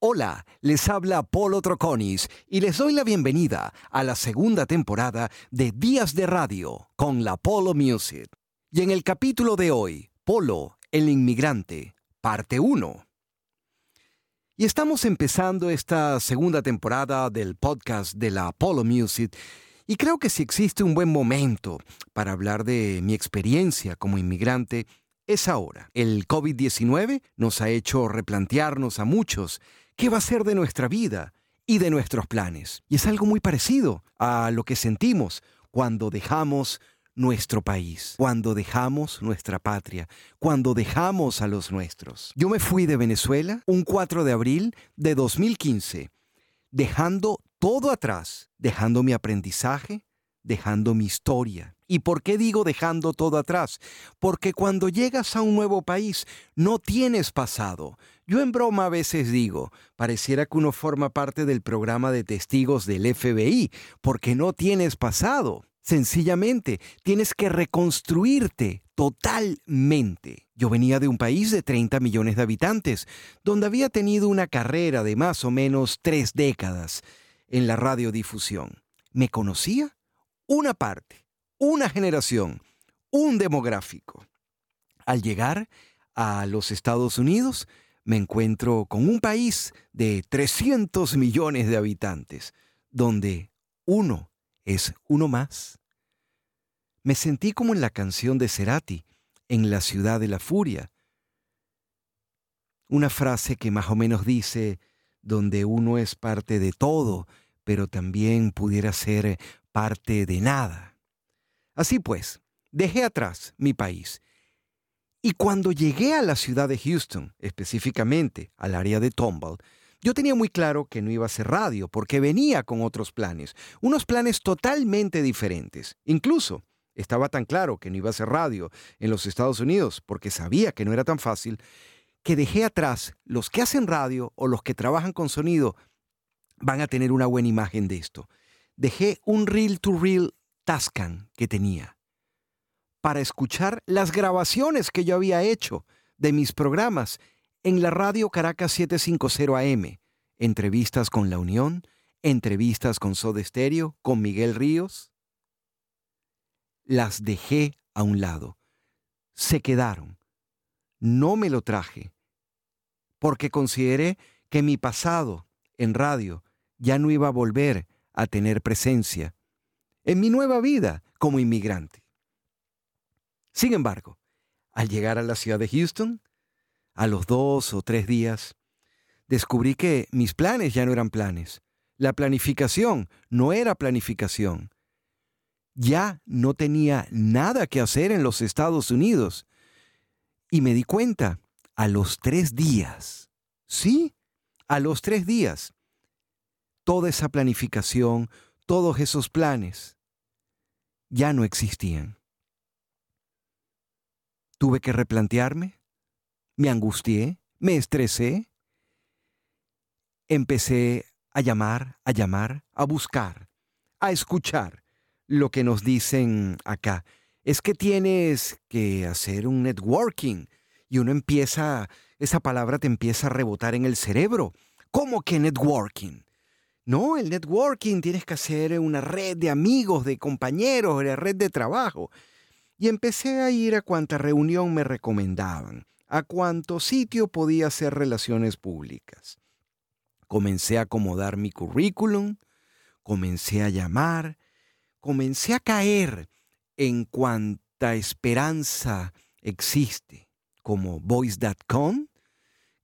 Hola, les habla Polo Troconis y les doy la bienvenida a la segunda temporada de Días de Radio con la Polo Music. Y en el capítulo de hoy, Polo, el inmigrante, parte 1. Y estamos empezando esta segunda temporada del podcast de la Polo Music y creo que si existe un buen momento para hablar de mi experiencia como inmigrante, es ahora. El COVID-19 nos ha hecho replantearnos a muchos qué va a ser de nuestra vida y de nuestros planes. Y es algo muy parecido a lo que sentimos cuando dejamos nuestro país, cuando dejamos nuestra patria, cuando dejamos a los nuestros. Yo me fui de Venezuela un 4 de abril de 2015, dejando todo atrás, dejando mi aprendizaje, dejando mi historia. ¿Y por qué digo dejando todo atrás? Porque cuando llegas a un nuevo país no tienes pasado. Yo en broma a veces digo, pareciera que uno forma parte del programa de testigos del FBI, porque no tienes pasado. Sencillamente, tienes que reconstruirte totalmente. Yo venía de un país de 30 millones de habitantes, donde había tenido una carrera de más o menos tres décadas en la radiodifusión. ¿Me conocía? Una parte, una generación, un demográfico. Al llegar a los Estados Unidos, me encuentro con un país de 300 millones de habitantes, donde uno es uno más. Me sentí como en la canción de Cerati, en la ciudad de la furia. Una frase que más o menos dice, donde uno es parte de todo, pero también pudiera ser parte de nada. Así pues, dejé atrás mi país y cuando llegué a la ciudad de Houston, específicamente al área de Tomball, yo tenía muy claro que no iba a ser radio, porque venía con otros planes, unos planes totalmente diferentes. Incluso estaba tan claro que no iba a ser radio en los Estados Unidos, porque sabía que no era tan fácil, que dejé atrás los que hacen radio o los que trabajan con sonido van a tener una buena imagen de esto. Dejé un reel to reel Tascan que tenía para escuchar las grabaciones que yo había hecho de mis programas en la radio Caracas 750 AM, entrevistas con La Unión, entrevistas con Soda Stereo, con Miguel Ríos. Las dejé a un lado. Se quedaron. No me lo traje, porque consideré que mi pasado en radio ya no iba a volver a tener presencia en mi nueva vida como inmigrante. Sin embargo, al llegar a la ciudad de Houston, a los dos o tres días, descubrí que mis planes ya no eran planes. La planificación no era planificación. Ya no tenía nada que hacer en los Estados Unidos. Y me di cuenta a los tres días. Sí, a los tres días. Toda esa planificación, todos esos planes, ya no existían. Tuve que replantearme, me angustié, me estresé. Empecé a llamar, a llamar, a buscar, a escuchar lo que nos dicen acá. Es que tienes que hacer un networking y uno empieza, esa palabra te empieza a rebotar en el cerebro. ¿Cómo que networking? No, el networking tienes que hacer una red de amigos, de compañeros, una red de trabajo y empecé a ir a cuanta reunión me recomendaban, a cuánto sitio podía hacer relaciones públicas. Comencé a acomodar mi currículum, comencé a llamar, comencé a caer en cuanta esperanza existe, como voice.com,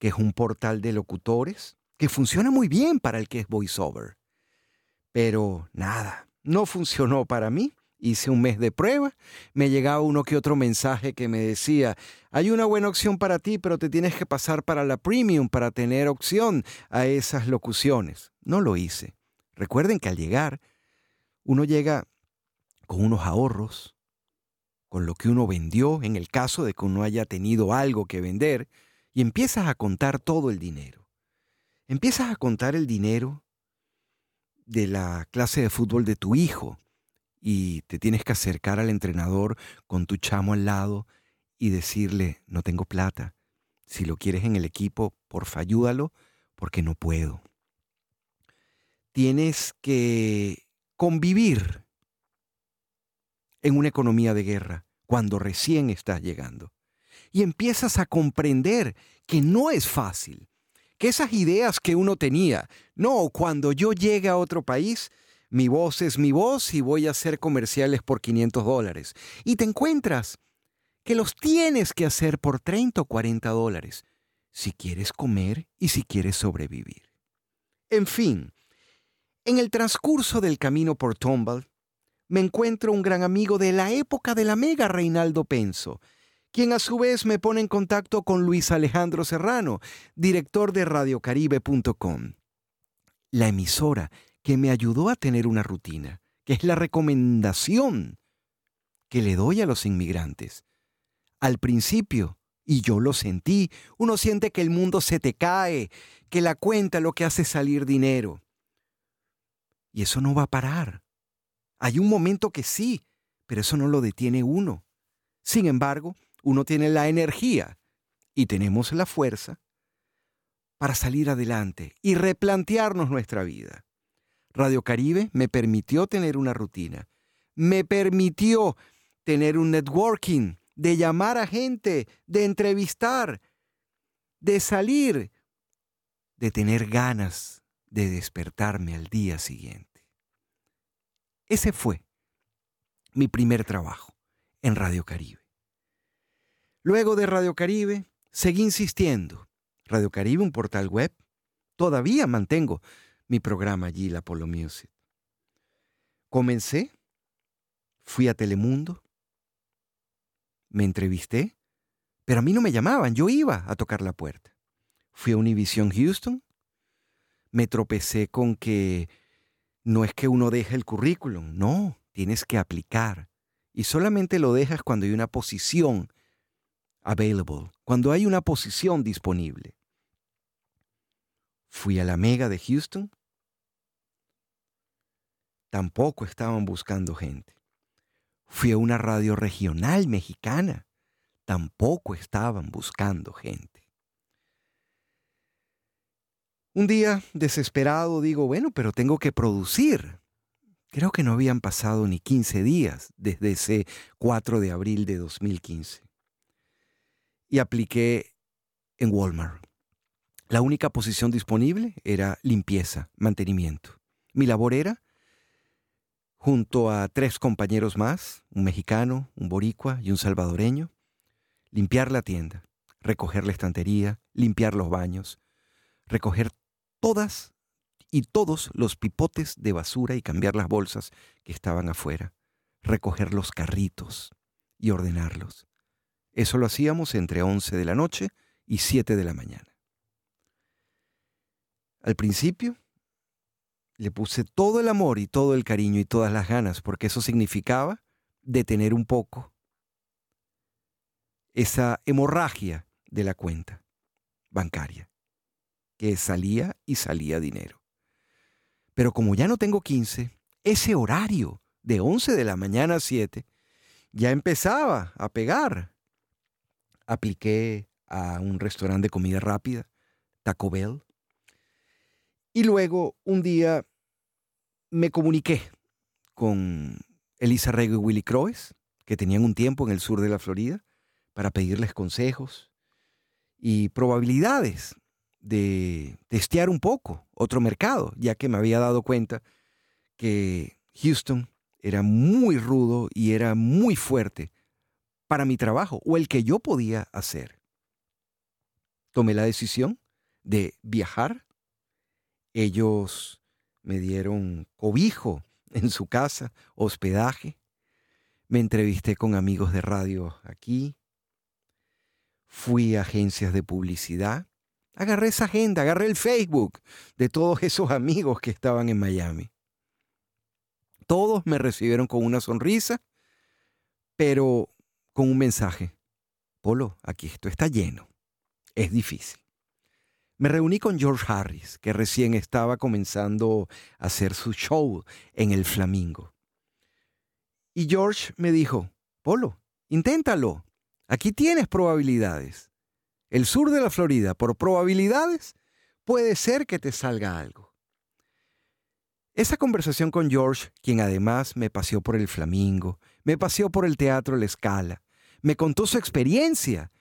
que es un portal de locutores, que funciona muy bien para el que es voiceover. Pero nada, no funcionó para mí hice un mes de prueba, me llegaba uno que otro mensaje que me decía, hay una buena opción para ti, pero te tienes que pasar para la premium para tener opción a esas locuciones. No lo hice. Recuerden que al llegar, uno llega con unos ahorros, con lo que uno vendió en el caso de que uno haya tenido algo que vender, y empiezas a contar todo el dinero. Empiezas a contar el dinero de la clase de fútbol de tu hijo, y te tienes que acercar al entrenador con tu chamo al lado y decirle, no tengo plata. Si lo quieres en el equipo, porfa, ayúdalo, porque no puedo. Tienes que convivir en una economía de guerra cuando recién estás llegando. Y empiezas a comprender que no es fácil, que esas ideas que uno tenía, no, cuando yo llegue a otro país, mi voz es mi voz y voy a hacer comerciales por 500 dólares. Y te encuentras que los tienes que hacer por 30 o 40 dólares si quieres comer y si quieres sobrevivir. En fin, en el transcurso del camino por Tomball, me encuentro un gran amigo de la época de la mega Reinaldo Penso, quien a su vez me pone en contacto con Luis Alejandro Serrano, director de radiocaribe.com, la emisora que me ayudó a tener una rutina, que es la recomendación que le doy a los inmigrantes. Al principio, y yo lo sentí, uno siente que el mundo se te cae, que la cuenta lo que hace salir dinero. Y eso no va a parar. Hay un momento que sí, pero eso no lo detiene uno. Sin embargo, uno tiene la energía y tenemos la fuerza para salir adelante y replantearnos nuestra vida. Radio Caribe me permitió tener una rutina, me permitió tener un networking, de llamar a gente, de entrevistar, de salir, de tener ganas de despertarme al día siguiente. Ese fue mi primer trabajo en Radio Caribe. Luego de Radio Caribe, seguí insistiendo. Radio Caribe, un portal web. Todavía mantengo mi programa allí, la Polo Music. Comencé, fui a Telemundo, me entrevisté, pero a mí no me llamaban, yo iba a tocar la puerta. Fui a Univision Houston, me tropecé con que no es que uno deje el currículum, no, tienes que aplicar. Y solamente lo dejas cuando hay una posición available, cuando hay una posición disponible. Fui a la Mega de Houston. Tampoco estaban buscando gente. Fui a una radio regional mexicana. Tampoco estaban buscando gente. Un día, desesperado, digo, bueno, pero tengo que producir. Creo que no habían pasado ni 15 días desde ese 4 de abril de 2015 y apliqué en Walmart. La única posición disponible era limpieza, mantenimiento. Mi labor era, junto a tres compañeros más, un mexicano, un boricua y un salvadoreño, limpiar la tienda, recoger la estantería, limpiar los baños, recoger todas y todos los pipotes de basura y cambiar las bolsas que estaban afuera, recoger los carritos y ordenarlos. Eso lo hacíamos entre 11 de la noche y 7 de la mañana. Al principio le puse todo el amor y todo el cariño y todas las ganas, porque eso significaba detener un poco esa hemorragia de la cuenta bancaria, que salía y salía dinero. Pero como ya no tengo 15, ese horario de 11 de la mañana a 7 ya empezaba a pegar apliqué a un restaurante de comida rápida, Taco Bell. Y luego un día me comuniqué con Elisa Rego y Willy Croes, que tenían un tiempo en el sur de la Florida, para pedirles consejos y probabilidades de testear un poco otro mercado, ya que me había dado cuenta que Houston era muy rudo y era muy fuerte para mi trabajo o el que yo podía hacer. Tomé la decisión de viajar. Ellos me dieron cobijo en su casa, hospedaje. Me entrevisté con amigos de radio aquí. Fui a agencias de publicidad. Agarré esa agenda, agarré el Facebook de todos esos amigos que estaban en Miami. Todos me recibieron con una sonrisa, pero con un mensaje. Polo, aquí esto está lleno. Es difícil. Me reuní con George Harris, que recién estaba comenzando a hacer su show en el Flamingo. Y George me dijo, Polo, inténtalo. Aquí tienes probabilidades. El sur de la Florida, por probabilidades, puede ser que te salga algo. Esa conversación con George, quien además me paseó por el Flamingo, me paseó por el Teatro La Escala, me contó su experiencia,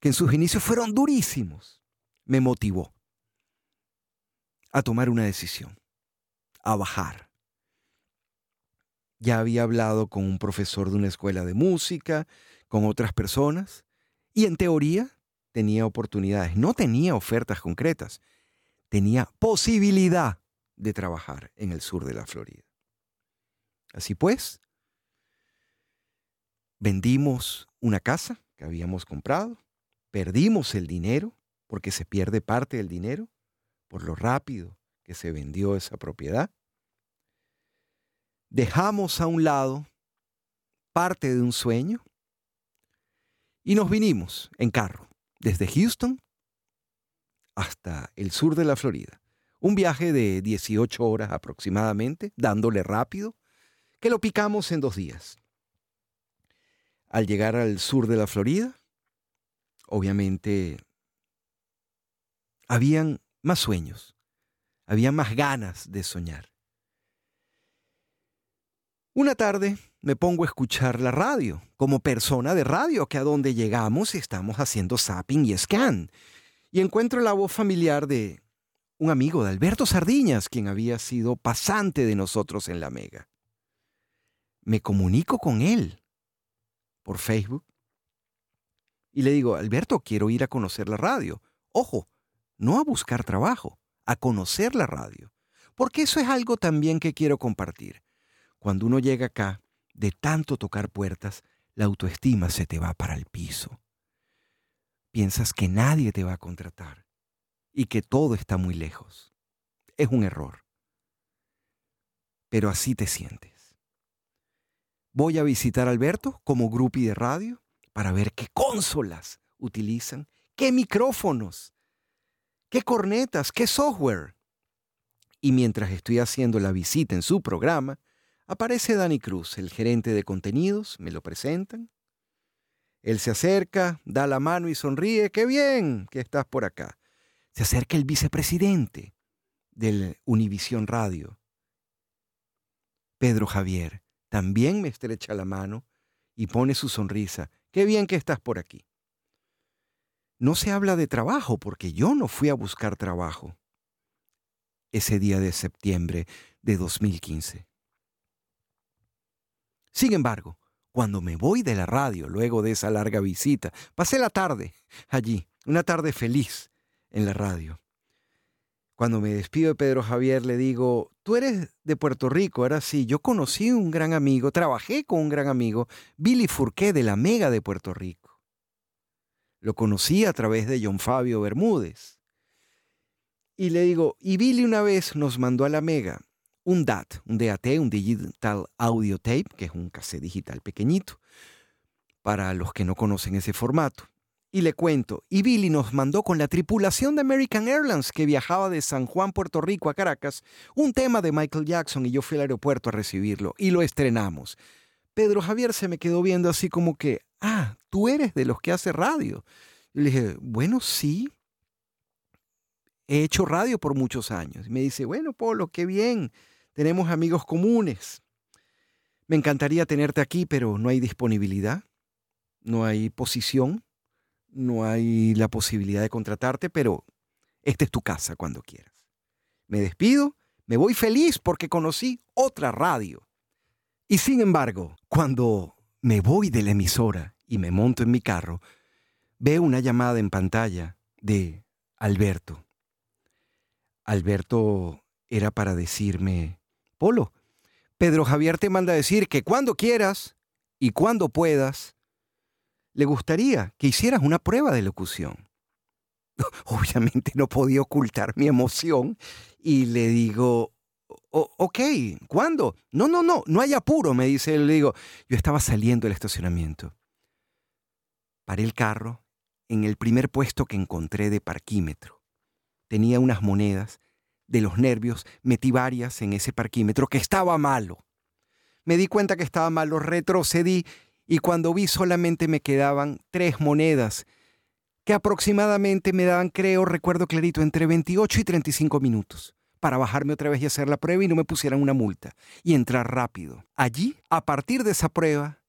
que en sus inicios fueron durísimos, me motivó a tomar una decisión, a bajar. Ya había hablado con un profesor de una escuela de música, con otras personas, y en teoría tenía oportunidades, no tenía ofertas concretas, tenía posibilidad de trabajar en el sur de la Florida. Así pues, vendimos una casa que habíamos comprado, perdimos el dinero, porque se pierde parte del dinero, por lo rápido que se vendió esa propiedad. Dejamos a un lado parte de un sueño y nos vinimos en carro desde Houston hasta el sur de la Florida. Un viaje de 18 horas aproximadamente, dándole rápido, que lo picamos en dos días. Al llegar al sur de la Florida, obviamente habían más sueños, había más ganas de soñar. Una tarde me pongo a escuchar la radio, como persona de radio, que a donde llegamos estamos haciendo zapping y scan, y encuentro la voz familiar de un amigo de Alberto Sardiñas, quien había sido pasante de nosotros en la Mega. Me comunico con él por Facebook y le digo, Alberto, quiero ir a conocer la radio. Ojo, no a buscar trabajo, a conocer la radio, porque eso es algo también que quiero compartir. Cuando uno llega acá, de tanto tocar puertas, la autoestima se te va para el piso. Piensas que nadie te va a contratar y que todo está muy lejos. Es un error. Pero así te sientes. Voy a visitar a Alberto como grupi de radio para ver qué consolas utilizan, qué micrófonos, qué cornetas, qué software. Y mientras estoy haciendo la visita en su programa, aparece Dani Cruz, el gerente de contenidos, me lo presentan. Él se acerca, da la mano y sonríe, qué bien que estás por acá. Se acerca el vicepresidente del Univisión Radio, Pedro Javier, también me estrecha la mano y pone su sonrisa, qué bien que estás por aquí. No se habla de trabajo porque yo no fui a buscar trabajo ese día de septiembre de 2015. Sin embargo, cuando me voy de la radio luego de esa larga visita, pasé la tarde allí, una tarde feliz en la radio. Cuando me despido de Pedro Javier le digo, tú eres de Puerto Rico, ahora sí, yo conocí un gran amigo, trabajé con un gran amigo, Billy Furqué de la Mega de Puerto Rico. Lo conocí a través de John Fabio Bermúdez. Y le digo, y Billy una vez nos mandó a la Mega un DAT, un DAT, un Digital Audio Tape, que es un cassette digital pequeñito, para los que no conocen ese formato. Y le cuento, y Billy nos mandó con la tripulación de American Airlines que viajaba de San Juan, Puerto Rico a Caracas, un tema de Michael Jackson y yo fui al aeropuerto a recibirlo y lo estrenamos. Pedro Javier se me quedó viendo así como que, ah, tú eres de los que hace radio. Y le dije, bueno, sí. He hecho radio por muchos años. Y me dice, bueno, Polo, qué bien. Tenemos amigos comunes. Me encantaría tenerte aquí, pero no hay disponibilidad, no hay posición, no hay la posibilidad de contratarte, pero esta es tu casa cuando quieras. Me despido, me voy feliz porque conocí otra radio. Y sin embargo, cuando me voy de la emisora y me monto en mi carro, veo una llamada en pantalla de Alberto. Alberto era para decirme, Polo, Pedro Javier te manda a decir que cuando quieras y cuando puedas, le gustaría que hicieras una prueba de locución. Obviamente no podía ocultar mi emoción y le digo, ok, ¿cuándo? No, no, no, no hay apuro, me dice él. Le digo, yo estaba saliendo del estacionamiento. Paré el carro en el primer puesto que encontré de parquímetro. Tenía unas monedas. De los nervios metí varias en ese parquímetro que estaba malo. Me di cuenta que estaba malo, retrocedí y cuando vi solamente me quedaban tres monedas que aproximadamente me daban, creo, recuerdo clarito, entre 28 y 35 minutos para bajarme otra vez y hacer la prueba y no me pusieran una multa y entrar rápido. Allí, a partir de esa prueba,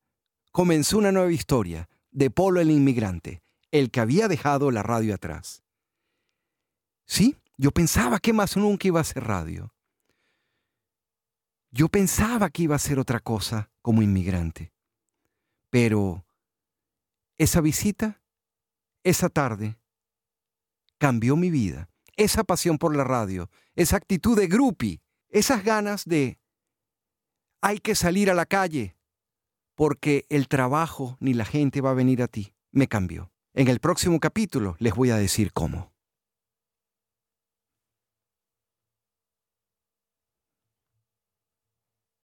comenzó una nueva historia de Polo el inmigrante, el que había dejado la radio atrás. Sí, yo pensaba que más nunca iba a ser radio. Yo pensaba que iba a ser otra cosa como inmigrante. Pero esa visita, esa tarde, cambió mi vida. Esa pasión por la radio, esa actitud de grupi, esas ganas de hay que salir a la calle porque el trabajo ni la gente va a venir a ti, me cambió. En el próximo capítulo les voy a decir cómo.